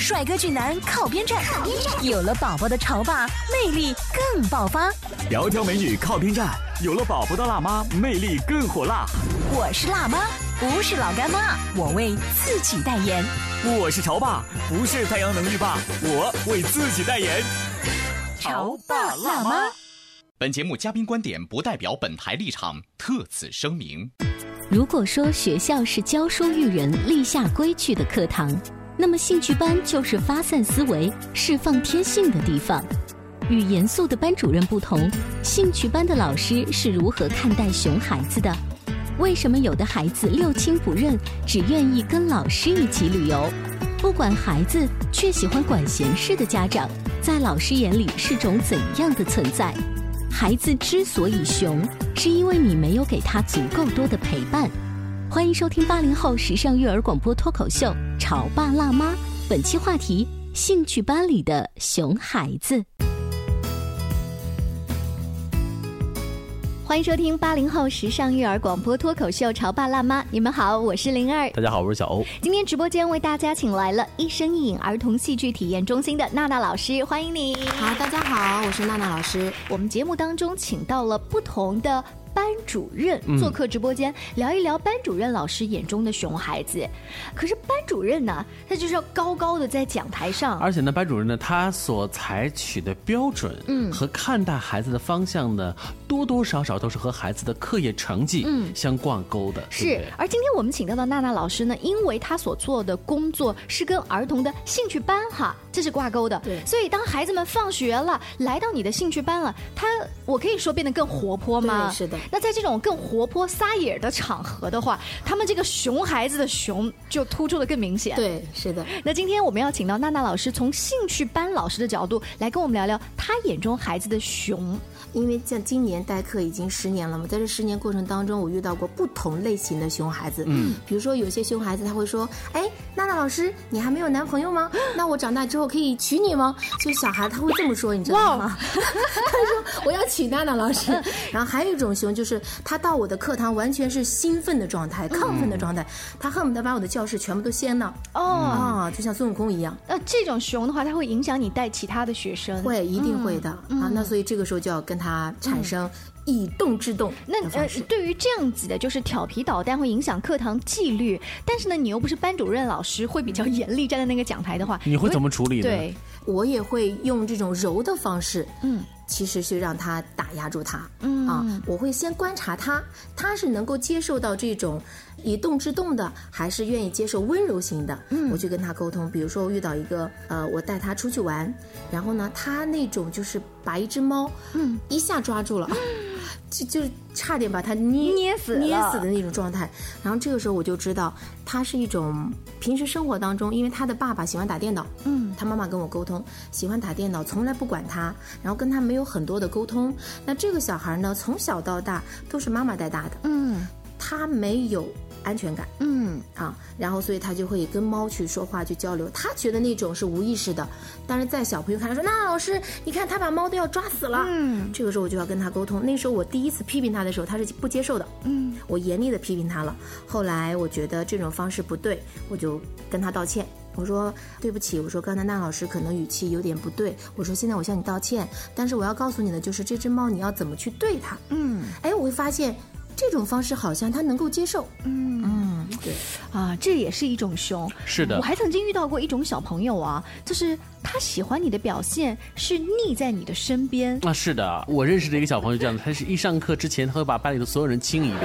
帅哥俊男靠边站，有了宝宝的潮爸魅力更爆发。窈窕美女靠边站，有了宝宝的辣妈魅力更火辣。我是辣妈，不是老干妈，我为自己代言。我是潮爸，不是太阳能浴霸，我为自己代言。潮爸辣妈。本节目嘉宾观点不代表本台立场，特此声明。如果说学校是教书育人、立下规矩的课堂。那么兴趣班就是发散思维、释放天性的地方。与严肃的班主任不同，兴趣班的老师是如何看待熊孩子的？为什么有的孩子六亲不认，只愿意跟老师一起旅游？不管孩子，却喜欢管闲事的家长，在老师眼里是种怎样的存在？孩子之所以熊，是因为你没有给他足够多的陪伴。欢迎收听八零后时尚育儿广播脱口秀《潮爸辣妈》，本期话题：兴趣班里的熊孩子。欢迎收听八零后时尚育儿广播脱口秀《潮爸辣妈》，你们好，我是灵儿，大家好，我是小欧。今天直播间为大家请来了一生一影儿童戏剧体验中心的娜娜老师，欢迎你。好，大家好，我是娜娜老师。我们节目当中请到了不同的。班主任做客直播间，聊一聊班主任老师眼中的熊孩子。可是班主任呢，他就是要高高的在讲台上，而且呢，班主任呢，他所采取的标准，嗯，和看待孩子的方向呢，多多少少都是和孩子的课业成绩，嗯，相挂钩的。是。而今天我们请到的娜娜老师呢，因为她所做的工作是跟儿童的兴趣班哈，这是挂钩的。对。所以当孩子们放学了，来到你的兴趣班了，他，我可以说变得更活泼吗？是的。那在这种更活泼撒野的场合的话，他们这个熊孩子的熊就突出的更明显。对，是的。那今天我们要请到娜娜老师，从兴趣班老师的角度来跟我们聊聊他眼中孩子的熊。因为像今年代课已经十年了嘛，在这十年过程当中，我遇到过不同类型的熊孩子。嗯，比如说有些熊孩子他会说：“哎，娜娜老师，你还没有男朋友吗？那我长大之后可以娶你吗？”就小孩他会这么说，你知道吗？他说：“我要娶娜娜老师。”然后还有一种熊，就是他到我的课堂完全是兴奋的状态、亢奋的状态，他恨不得把我的教室全部都掀了。哦啊，就像孙悟空一样。那这种熊的话，它会影响你带其他的学生？会，一定会的啊。那所以这个时候就要跟。它产生以动制动，那呃，对于这样子的，就是调皮捣蛋会影响课堂纪律，但是呢，你又不是班主任老师，会比较严厉，站在那个讲台的话，你会怎么处理呢？对，我也会用这种柔的方式，嗯。其实是让他打压住他，嗯。啊，我会先观察他，他是能够接受到这种以动制动的，还是愿意接受温柔型的？嗯，我去跟他沟通。比如说我遇到一个，呃，我带他出去玩，然后呢，他那种就是把一只猫，嗯，一下抓住了。就就差点把他捏捏死捏死的那种状态，然后这个时候我就知道，他是一种平时生活当中，因为他的爸爸喜欢打电脑，嗯，他妈妈跟我沟通，喜欢打电脑，从来不管他，然后跟他没有很多的沟通。那这个小孩呢，从小到大都是妈妈带大的，嗯，他没有。安全感，嗯啊，然后所以他就会跟猫去说话去交流，他觉得那种是无意识的，但是在小朋友看来说，那老师你看他把猫都要抓死了，嗯，这个时候我就要跟他沟通。那时候我第一次批评他的时候，他是不接受的，嗯，我严厉的批评他了。后来我觉得这种方式不对，我就跟他道歉，我说对不起，我说刚才那老师可能语气有点不对，我说现在我向你道歉，但是我要告诉你的就是这只猫你要怎么去对它，嗯，哎，我会发现。这种方式好像他能够接受，嗯嗯，对啊，这也是一种熊。是的我还曾经遇到过一种小朋友啊，就是他喜欢你的表现是腻在你的身边。啊，是的，我认识的一个小朋友这样的，他是一上课之前，他会把班里的所有人亲一遍，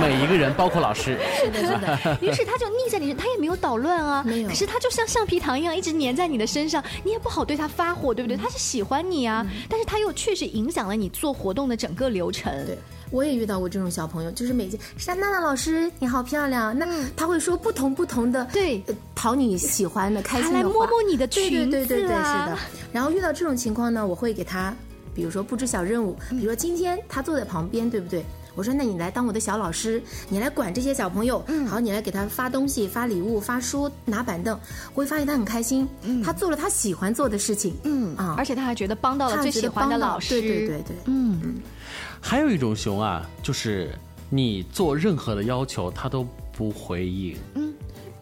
每一个人，包括老师。是的，是的。于是他就腻在你身，他也没有捣乱啊，没有可是他就像橡皮糖一样，一直粘在你的身上，你也不好对他发火，对不对？他是喜欢你啊，但是他又确实影响了你做活动的整个流程。对，我也遇到过这种小朋友，就是每天莎娜娜老师你好漂亮，那他会说不同不同的对。呃讨你喜欢的开心的话，还来摸摸你的对裙对对对对，是子啊的。然后遇到这种情况呢，我会给他，比如说布置小任务，比如说今天他坐在旁边，对不对？我说，那你来当我的小老师，你来管这些小朋友，好，你来给他发东西、发礼物、发书、拿板凳，我会发现他很开心，他做了他喜欢做的事情，嗯啊，而且他还觉得帮到了最喜欢的老师。对对对对，嗯，还有一种熊啊，就是你做任何的要求，他都不回应。嗯。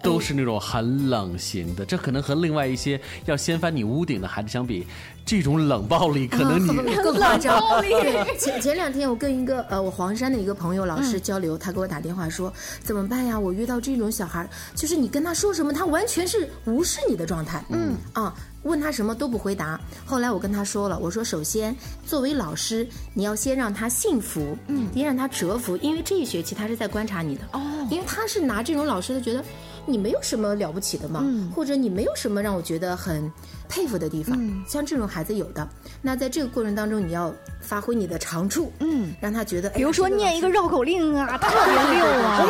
都是那种很冷型的，这可能和另外一些要掀翻你屋顶的孩子相比，这种冷暴力可能你更夸张。对，前前两天我跟一个呃我黄山的一个朋友老师交流，他给我打电话说怎么办呀？我遇到这种小孩，就是你跟他说什么，他完全是无视你的状态。嗯啊。问他什么都不回答。后来我跟他说了，我说首先作为老师，你要先让他信服，嗯，先让他折服，因为这一学期他是在观察你的。哦，因为他是拿这种老师，他觉得你没有什么了不起的嘛，或者你没有什么让我觉得很佩服的地方。嗯像这种孩子有的，那在这个过程当中，你要发挥你的长处，嗯，让他觉得，比如说念一个绕口令啊，特别溜啊。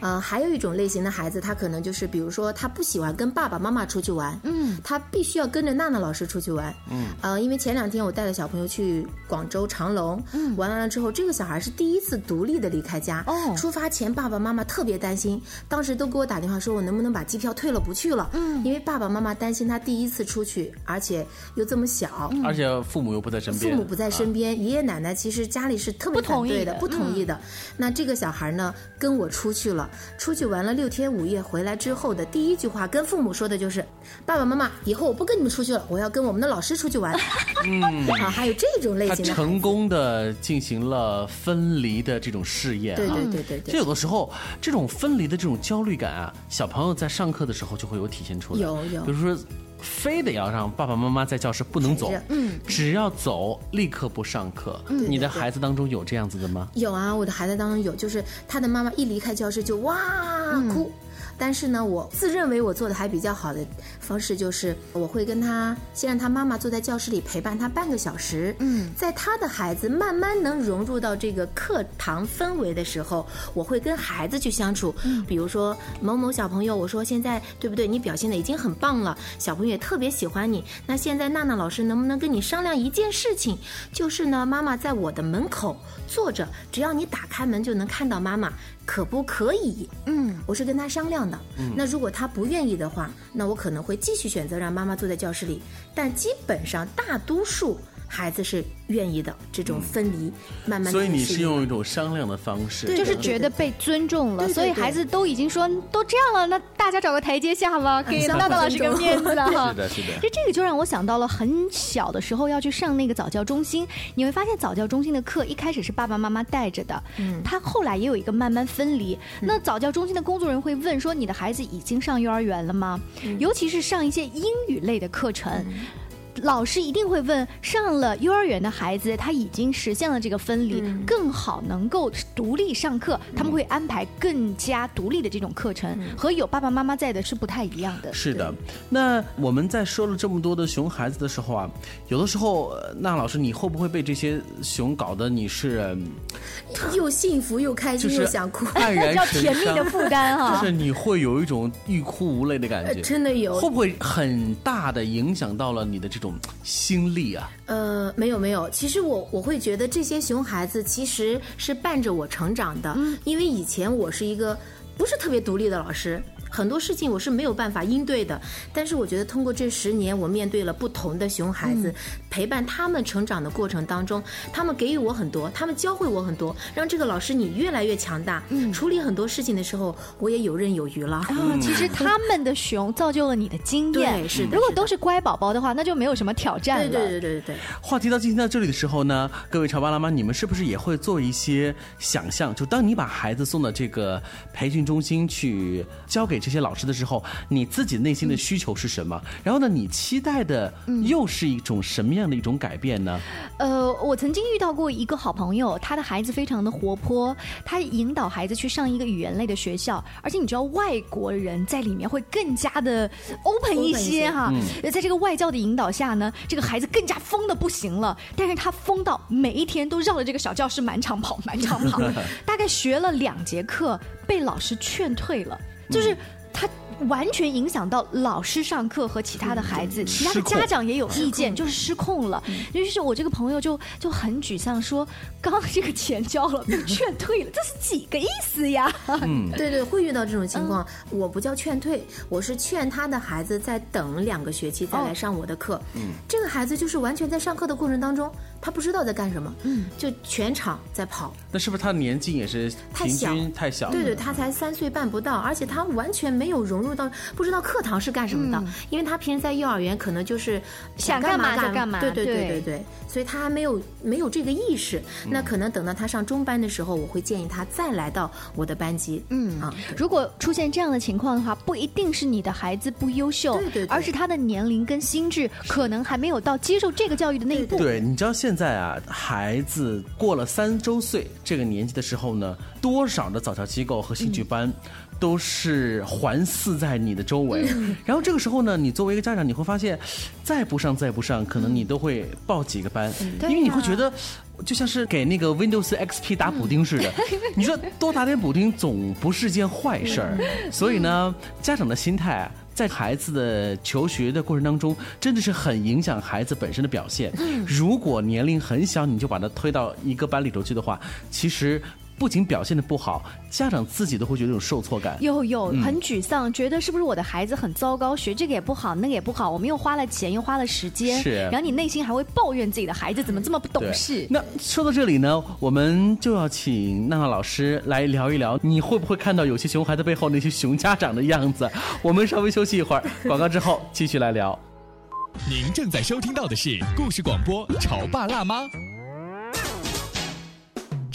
呃，还有一种类型的孩子，他可能就是，比如说，他不喜欢跟爸爸妈妈出去玩，嗯，他必须要跟着娜娜老师出去玩，嗯，呃，因为前两天我带了小朋友去广州长隆，嗯，玩完了之后，这个小孩是第一次独立的离开家，哦，出发前爸爸妈妈特别担心，当时都给我打电话说，我能不能把机票退了不去了，嗯，因为爸爸妈妈担心他第一次出去，而且又这么小，而且父母又不在身边，父母不在身边，爷爷奶奶其实家里是特别反对的，不同意的。那这个小孩呢，跟我出去了，出去玩了六天五夜，回来之后的第一句话跟父母说的就是：“爸爸妈妈，以后我不跟你们出去了，我要跟我们的老师出去玩。”嗯，啊，还有这种类他型的孩子，成功的进行了分离的这种试验、啊。对对对对对就有的时候，这种分离的这种焦虑感啊，小朋友在上课的时候就会有体现出来。有有比如说，非得要让爸爸妈妈在教室不能走，嗯，只要走立刻不上课。你的孩子当中有这样子的吗？有啊，我的孩子当中有，就是他的妈妈一离开教室就哇哭。但是呢，我自认为我做的还比较好的方式就是，我会跟他先让他妈妈坐在教室里陪伴他半个小时。嗯，在他的孩子慢慢能融入到这个课堂氛围的时候，我会跟孩子去相处。嗯，比如说某某小朋友，我说现在对不对？你表现的已经很棒了，小朋友也特别喜欢你。那现在娜娜老师能不能跟你商量一件事情？就是呢，妈妈在我的门口坐着，只要你打开门就能看到妈妈。可不可以？嗯，我是跟他商量的。嗯，那如果他不愿意的话，那我可能会继续选择让妈妈坐在教室里。但基本上大多数孩子是愿意的，这种分离、慢慢。所以你是用一种种商量的方式，对就是觉得被尊重了，所以孩子都已经说都这样了，那大家找个台阶下吧，给 娜娜老师个面子哈 是。的，是的。这这个就让我想到了很小的时候要去上那个早教中心，你会发现早教中心的课一开始是爸爸妈妈带着的，嗯，他后来也有一个慢慢分离。那早教中心的工作人员会问说：“你的孩子已经上幼儿园了吗？”尤其是上一些英语类的课程。老师一定会问，上了幼儿园的孩子，他已经实现了这个分离，更好能够独立上课，他们会安排更加独立的这种课程，和有爸爸妈妈在的是不太一样的。是的，那我们在说了这么多的熊孩子的时候啊，有的时候，呃那老师你会不会被这些熊搞得你是嗯又幸福又开心又想哭，黯然叫 神甜蜜的？负担哈、就是你会有一种欲哭无泪的感觉，呃真的有。会不会很大的影响到了你的这种心力啊？呃，没有没有，其实我我会觉得这些熊孩子其实是伴着我成长的，因为以前我是一个不是特别独立的老师。很多事情我是没有办法应对的。但是我觉得通过这十年，我面对了不同的熊孩子，陪伴他们成长的过程当中，他们给予我很多，他们教会我很多，让这个老师你越来越强大。嗯，处理很多事情的时候，我也游刃有余了。啊，其实他们的熊造就了你的经验。对，是的。如果都是乖宝宝的话，那就没有什么挑战了。对对对对对。话题到进行到这里的时候呢，各位潮爸辣妈，你们是不是也会做一些想象？就当你把孩子送到这个培训中心去交给这些老师的时候，你自己内心的需求是什么？然后呢，你期待的又是一种什么样的一种改变呢？呃，我曾经遇到过一个好朋友，他的孩子非常的活泼，他引导孩子去上一个语言类的学校，而且你知道外国人在里面会更加的 open 一些哈。在这个外教的引导下呢，这个孩子更加疯的不行了，但是他疯到每一天都绕着这个小教室满场跑，满场跑，大概学了两节课，被老师劝退了，就是他。完全影响到老师上课和其他的孩子，其他的家长也有意见，就是失控了。于是我这个朋友就就很沮丧，说：“刚这个钱交了，被劝 退了，这是几个意思呀？”嗯，对对，会遇到这种情况。我不叫劝退，我是劝他的孩子再等两个学期再来上我的课。嗯，这个孩子就是完全在上课的过程当中，他不知道在干什么，嗯，就全场在跑。那是不是他年纪也是太小？太小？对对，他才三岁半不到，而且他完全没有融入。到不知道课堂是干什么的，因为他平时在幼儿园可能就是想干嘛就干嘛，对对对对对，所以他还没有没有这个意识。那可能等到他上中班的时候，我会建议他再来到我的班级。嗯啊，如果出现这样的情况的话，不一定是你的孩子不优秀，对对，而是他的年龄跟心智可能还没有到接受这个教育的那一步。对，你知道现在啊，孩子过了三周岁这个年纪的时候呢，多少的早教机构和兴趣班。都是环伺在你的周围，然后这个时候呢，你作为一个家长，你会发现，再不上再不上，可能你都会报几个班，因为你会觉得，就像是给那个 Windows XP 打补丁似的，你说多打点补丁总不是件坏事儿，所以呢，家长的心态在孩子的求学的过程当中，真的是很影响孩子本身的表现。如果年龄很小，你就把他推到一个班里头去的话，其实。不仅表现的不好，家长自己都会觉得有受挫感，有有很沮丧，觉得是不是我的孩子很糟糕，学这个也不好，那个也不好，我们又花了钱，又花了时间，是。然后你内心还会抱怨自己的孩子怎么这么不懂事。那说到这里呢，我们就要请娜娜老师来聊一聊，你会不会看到有些熊孩子背后那些熊家长的样子？我们稍微休息一会儿，广告之后继续来聊。您正在收听到的是故事广播《潮爸辣妈》。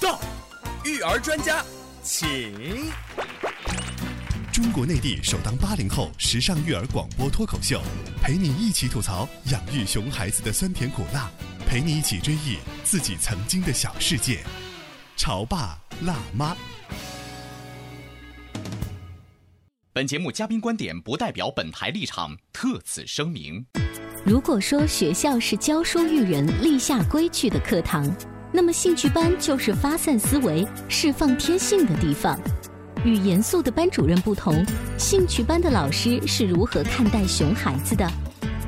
到，育儿专家，请。中国内地首档八零后时尚育儿广播脱口秀，陪你一起吐槽养育熊孩子的酸甜苦辣，陪你一起追忆自己曾经的小世界。潮爸辣妈。本节目嘉宾观点不代表本台立场，特此声明。如果说学校是教书育人、立下规矩的课堂。那么兴趣班就是发散思维、释放天性的地方。与严肃的班主任不同，兴趣班的老师是如何看待熊孩子的？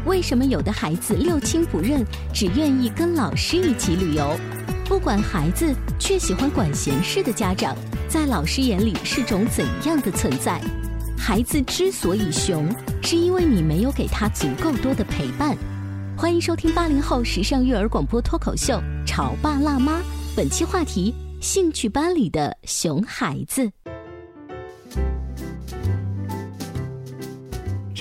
为什么有的孩子六亲不认，只愿意跟老师一起旅游？不管孩子，却喜欢管闲事的家长，在老师眼里是种怎样的存在？孩子之所以熊，是因为你没有给他足够多的陪伴。欢迎收听八零后时尚育儿广播脱口秀《潮爸辣妈》，本期话题：兴趣班里的熊孩子。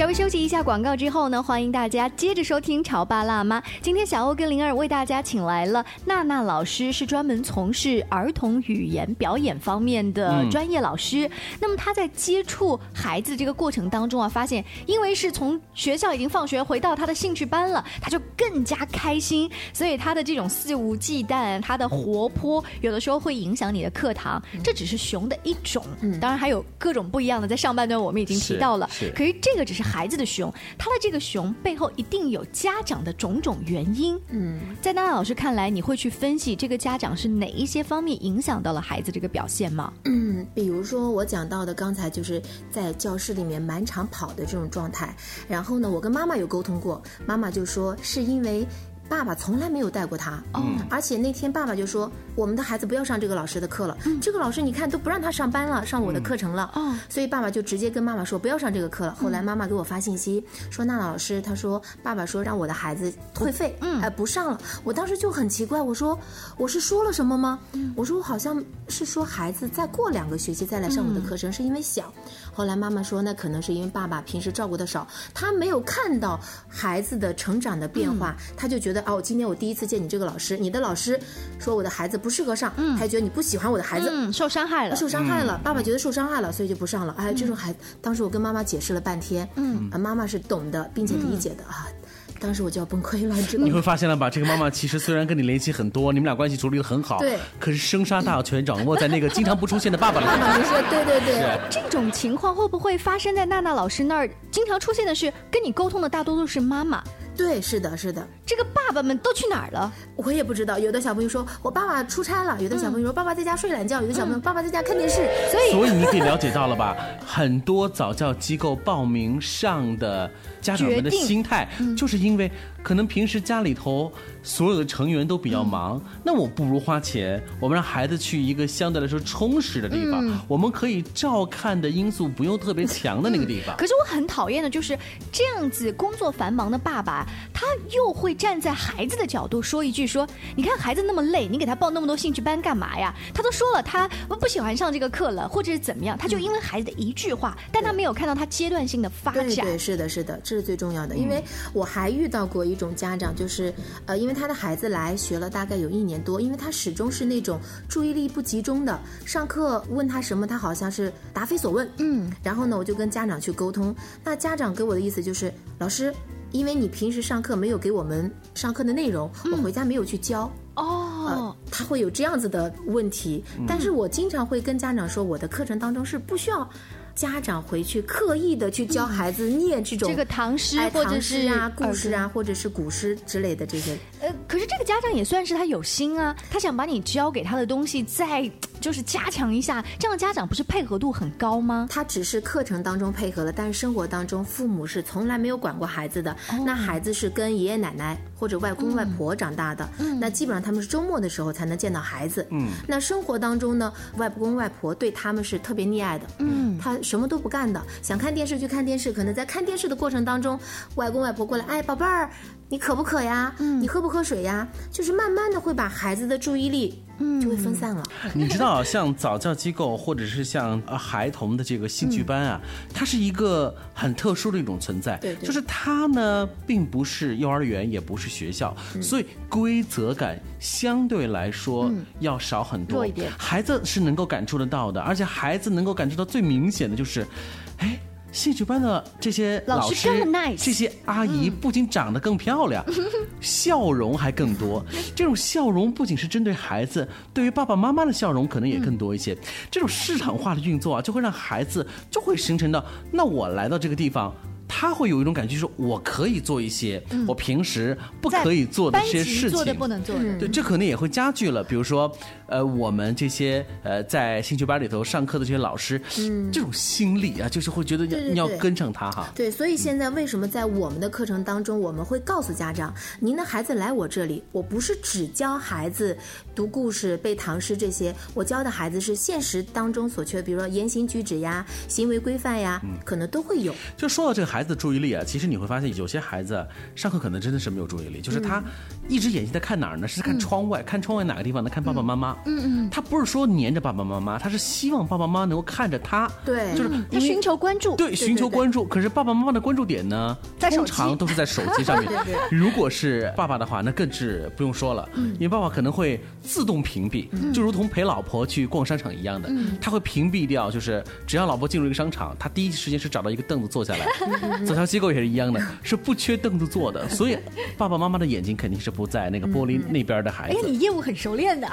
稍微休息一下广告之后呢，欢迎大家接着收听《潮爸辣妈》。今天小欧跟灵儿为大家请来了娜娜老师，是专门从事儿童语言表演方面的专业老师。那么他在接触孩子这个过程当中啊，发现因为是从学校已经放学回到他的兴趣班了，他就更加开心，所以他的这种肆无忌惮，他的活泼，有的时候会影响你的课堂。这只是熊的一种，当然还有各种不一样的。在上半段我们已经提到了，可是这个只是孩子的熊，他的这个熊背后一定有家长的种种原因。嗯，在娜娜老师看来，你会去分析这个家长是哪一些方面影响到了孩子这个表现吗？嗯，比如说我讲到的刚才就是在教室里面满场跑的这种状态，然后呢，我跟妈妈有沟通过，妈妈就说是因为。爸爸从来没有带过他，嗯，而且那天爸爸就说我们的孩子不要上这个老师的课了，这个老师你看都不让他上班了，上我的课程了，哦，所以爸爸就直接跟妈妈说不要上这个课了。后来妈妈给我发信息说娜娜老师，他说爸爸说让我的孩子退费，嗯，哎不上了。我当时就很奇怪，我说我是说了什么吗？我说我好像是说孩子再过两个学期再来上我的课程是因为小。后来妈妈说那可能是因为爸爸平时照顾的少，他没有看到孩子的成长的变化，他就觉得。哦，今天我第一次见你这个老师，你的老师说我的孩子不适合上，嗯，他觉得你不喜欢我的孩子，嗯，受伤害了，受伤害了，爸爸觉得受伤害了，所以就不上了。哎，这种孩，当时我跟妈妈解释了半天，嗯，啊，妈妈是懂的，并且理解的啊，当时我就要崩溃了，知道吗？你会发现了吧，这个妈妈其实虽然跟你联系很多，你们俩关系处理的很好，对，可是生杀大权掌握在那个经常不出现的爸爸里。爸爸，你说对对对，这种情况会不会发生在娜娜老师那儿？经常出现的是跟你沟通的大多都是妈妈。对，是的，是的。这个爸爸们都去哪儿了？我也不知道。有的小朋友说我爸爸出差了，有的小朋友说爸爸在家睡懒觉，有的小朋友爸爸在家看电视。所以，所以你可以了解到了吧？很多早教机构报名上的家长们的心态，就是因为可能平时家里头所有的成员都比较忙，那我不如花钱，我们让孩子去一个相对来说充实的地方，我们可以照看的因素不用特别强的那个地方。可是我很讨厌的就是这样子工作繁忙的爸爸。他又会站在孩子的角度说一句：“说你看孩子那么累，你给他报那么多兴趣班干嘛呀？”他都说了，他不喜欢上这个课了，或者是怎么样，他就因为孩子的一句话，但他没有看到他阶段性的发展。对对，是的，是的，这是最重要的。因为我还遇到过一种家长，就是呃，因为他的孩子来学了大概有一年多，因为他始终是那种注意力不集中的，上课问他什么，他好像是答非所问。嗯，然后呢，我就跟家长去沟通，那家长给我的意思就是，老师。因为你平时上课没有给我们上课的内容，我回家没有去教哦，他会有这样子的问题。但是我经常会跟家长说，我的课程当中是不需要家长回去刻意的去教孩子念这种这个唐诗或者是啊故事啊或者是古诗之类的这些。呃，可是这个家长也算是他有心啊，他想把你教给他的东西再。就是加强一下，这样家长不是配合度很高吗？他只是课程当中配合了，但是生活当中父母是从来没有管过孩子的。那孩子是跟爷爷奶奶或者外公外婆长大的，那基本上他们是周末的时候才能见到孩子。嗯，那生活当中呢，外公外婆对他们是特别溺爱的。嗯，他什么都不干的，想看电视就看电视，可能在看电视的过程当中，外公外婆过来，哎，宝贝儿。你渴不渴呀？嗯，你喝不喝水呀？就是慢慢的会把孩子的注意力，嗯，就会分散了。你知道，像早教机构或者是像呃孩童的这个兴趣班啊，它是一个很特殊的一种存在。对，就是它呢，并不是幼儿园，也不是学校，所以规则感相对来说要少很多。一点，孩子是能够感触得到的，而且孩子能够感受到最明显的就是，哎。兴趣班的这些老师，这些阿姨不仅长得更漂亮，笑容还更多。这种笑容不仅是针对孩子，对于爸爸妈妈的笑容可能也更多一些。这种市场化的运作啊，就会让孩子就会形成的。那我来到这个地方。他会有一种感觉，就是我可以做一些我平时不可以做的这些事情，做的不能做的。对，这可能也会加剧了。比如说，呃，我们这些呃在兴趣班里头上课的这些老师，嗯，这种心理啊，就是会觉得要要跟上他哈。对，所以现在为什么在我们的课程当中，我们会告诉家长，您的孩子来我这里，我不是只教孩子读故事、背唐诗这些，我教的孩子是现实当中所缺，比如说言行举止呀、行为规范呀，可能都会有。就说到这个孩。孩子的注意力啊，其实你会发现有些孩子上课可能真的是没有注意力，就是他一只眼睛在看哪儿呢？是看窗外，看窗外哪个地方呢？看爸爸妈妈。嗯嗯。他不是说黏着爸爸妈妈，他是希望爸爸妈妈能够看着他。对，就是他寻求关注。对，寻求关注。可是爸爸妈妈的关注点呢，通常都是在手机上面。如果是爸爸的话，那更是不用说了，因为爸爸可能会自动屏蔽，就如同陪老婆去逛商场一样的，他会屏蔽掉，就是只要老婆进入一个商场，他第一时间是找到一个凳子坐下来。早教机构也是一样的，是不缺凳子坐的，所以爸爸妈妈的眼睛肯定是不在那个玻璃那边的孩子。哎，你业务很熟练的，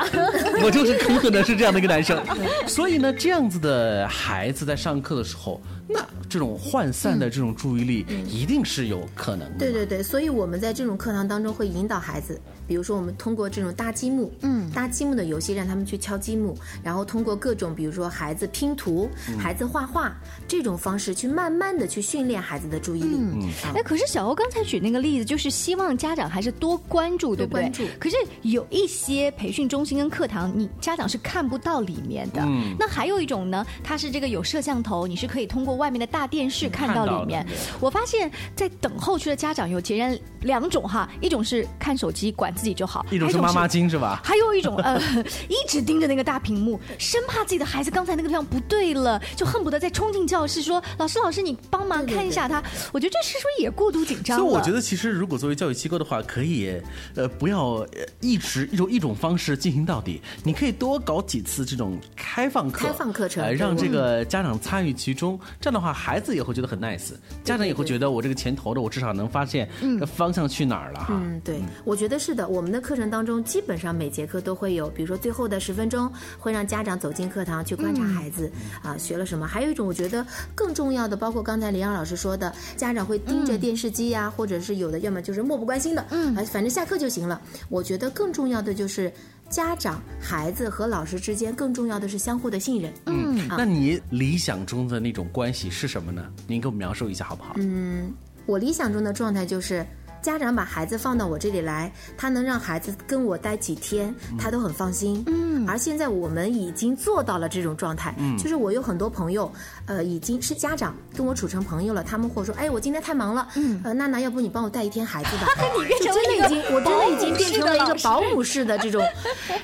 我就是很可能是这样的一个男生，所以呢，这样子的孩子在上课的时候。那这种涣散的这种注意力一定是有可能的。对对对，所以我们在这种课堂当中会引导孩子，比如说我们通过这种搭积木，嗯，搭积木的游戏让他们去敲积木，然后通过各种比如说孩子拼图、孩子画画这种方式去慢慢的去训练孩子的注意力。嗯，哎，可是小欧刚才举那个例子，就是希望家长还是多关注，对不对？关注。可是有一些培训中心跟课堂，你家长是看不到里面的。嗯。那还有一种呢，它是这个有摄像头，你是可以通过。外面的大电视看到里面，我发现，在等候区的家长有截然两种哈，一种是看手机管自己就好，一种是妈妈经是吧？还有一种呃，一直盯着那个大屏幕，生怕自己的孩子刚才那个地方不对了，就恨不得再冲进教室说：“老师，老师，你帮忙看一下他。”我觉得这是不是也过度紧张？所以我觉得，其实如果作为教育机构的话，可以呃不要一直一种一种方式进行到底，你可以多搞几次这种开放课、开放课程，让这个家长参与其中。这样的话，孩子也会觉得很 nice，家长也会觉得我这个钱投的，我至少能发现方向去哪儿了哈。嗯，对，我觉得是的。我们的课程当中，基本上每节课都会有，比如说最后的十分钟，会让家长走进课堂去观察孩子啊学了什么。还有一种，我觉得更重要的，包括刚才林阳老师说的，家长会盯着电视机呀，或者是有的要么就是漠不关心的，嗯，反正下课就行了。我觉得更重要的就是。家长、孩子和老师之间，更重要的是相互的信任。嗯，那你理想中的那种关系是什么呢？您给我描述一下好不好？嗯，我理想中的状态就是。家长把孩子放到我这里来，他能让孩子跟我待几天，他都很放心。嗯，而现在我们已经做到了这种状态。嗯，就是我有很多朋友，呃，已经是家长跟我处成朋友了。他们或说，哎，我今天太忙了，嗯，呃，娜娜，要不你帮我带一天孩子吧？你变成真的已经，我真的已经变成了一个保姆式的这种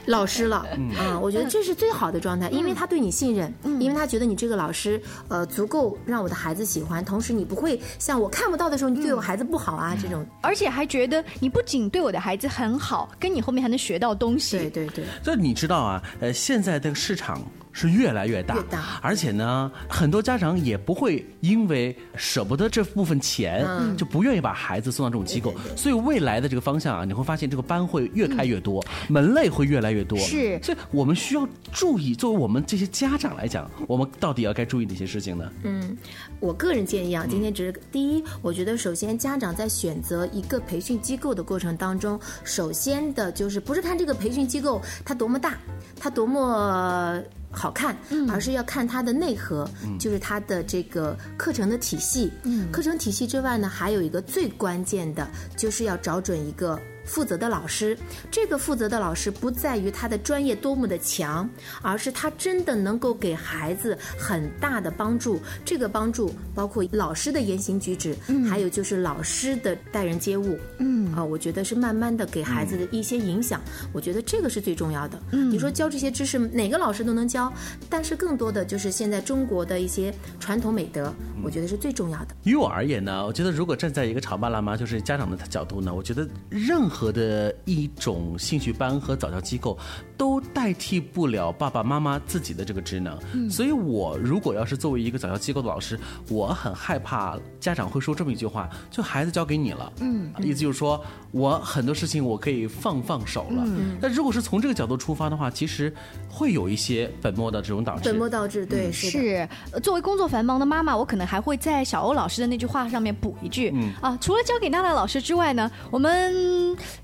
老师了。嗯，我觉得这是最好的状态，因为他对你信任，因为他觉得你这个老师，呃，足够让我的孩子喜欢，同时你不会像我看不到的时候，你对我孩子不好啊这种。而且还觉得你不仅对我的孩子很好，跟你后面还能学到东西。对对对。这你知道啊？呃，现在这个市场。是越来越大，而且呢，很多家长也不会因为舍不得这部分钱，就不愿意把孩子送到这种机构。所以未来的这个方向啊，你会发现这个班会越开越多，门类会越来越多。是，所以我们需要注意，作为我们这些家长来讲，我们到底要该注意哪些事情呢？嗯，我个人建议啊，今天只是第一，我觉得首先家长在选择一个培训机构的过程当中，首先的就是不是看这个培训机构它多么大，它多么。好看，而是要看它的内核，就是它的这个课程的体系。课程体系之外呢，还有一个最关键的，就是要找准一个。负责的老师，这个负责的老师不在于他的专业多么的强，而是他真的能够给孩子很大的帮助。这个帮助包括老师的言行举止，还有就是老师的待人接物。嗯啊，我觉得是慢慢的给孩子的一些影响。我觉得这个是最重要的。嗯，你说教这些知识，哪个老师都能教，但是更多的就是现在中国的一些传统美德，我觉得是最重要的。于我而言呢，我觉得如果站在一个潮爸辣妈，就是家长的角度呢，我觉得任何。和的一种兴趣班和早教机构，都代替不了爸爸妈妈自己的这个职能。嗯，所以我如果要是作为一个早教机构的老师，我很害怕家长会说这么一句话：就孩子交给你了。嗯，意思就是说我很多事情我可以放放手了。嗯，但如果是从这个角度出发的话，其实会有一些本末的这种导致。本末倒置，对，是。作为工作繁忙的妈妈，我可能还会在小欧老师的那句话上面补一句：嗯啊，除了交给娜娜老师之外呢，我们。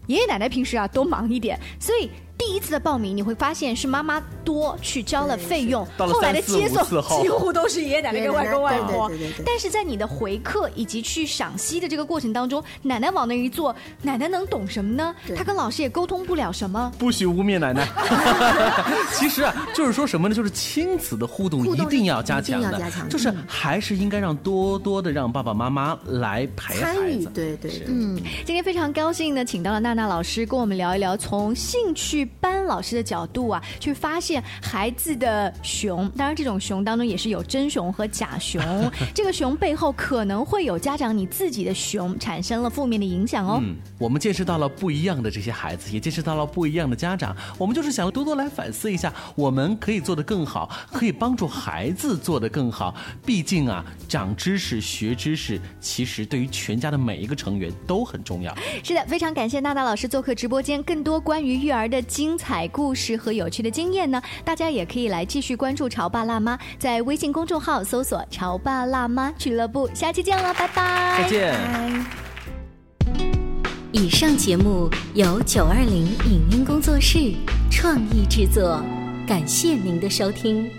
爷爷奶奶平时啊都忙一点，所以第一次的报名，你会发现是妈妈多去交了费用，后来的接送几乎都是爷爷奶奶跟外公外婆。但是在你的回课以及去赏析的这个过程当中，奶奶往那一坐，奶奶能懂什么呢？她跟老师也沟通不了什么。不许污蔑奶奶。其实啊，就是说什么呢？就是亲子的互动一定要加强就是嗯还是应该让多多的让爸爸妈妈来陪孩参与，子。对对对，嗯，今天非常高兴呢，请到了娜娜老师跟我们聊一聊，从兴趣班老师的角度啊，去发现孩子的熊。当然，这种熊当中也是有真熊和假熊，这个熊背后可能会有家长你自己的熊产生了负面的影响哦。嗯，我们见识到了不一样的这些孩子，也见识到了不一样的家长。我们就是想多多来反思一下，我们可以做得更好，可以帮助孩子做得更好。毕竟啊，长知识、学知识，其实对于全家的每一个成员都很重要。是的，非常感谢娜娜老师做客直播间。更多关于育儿的精彩故事和有趣的经验呢，大家也可以来继续关注潮爸辣妈，在微信公众号搜索“潮爸辣妈俱乐部”。下期见了，拜拜。再见。以上节目由九二零影音工作室创意制作，感谢您的收听。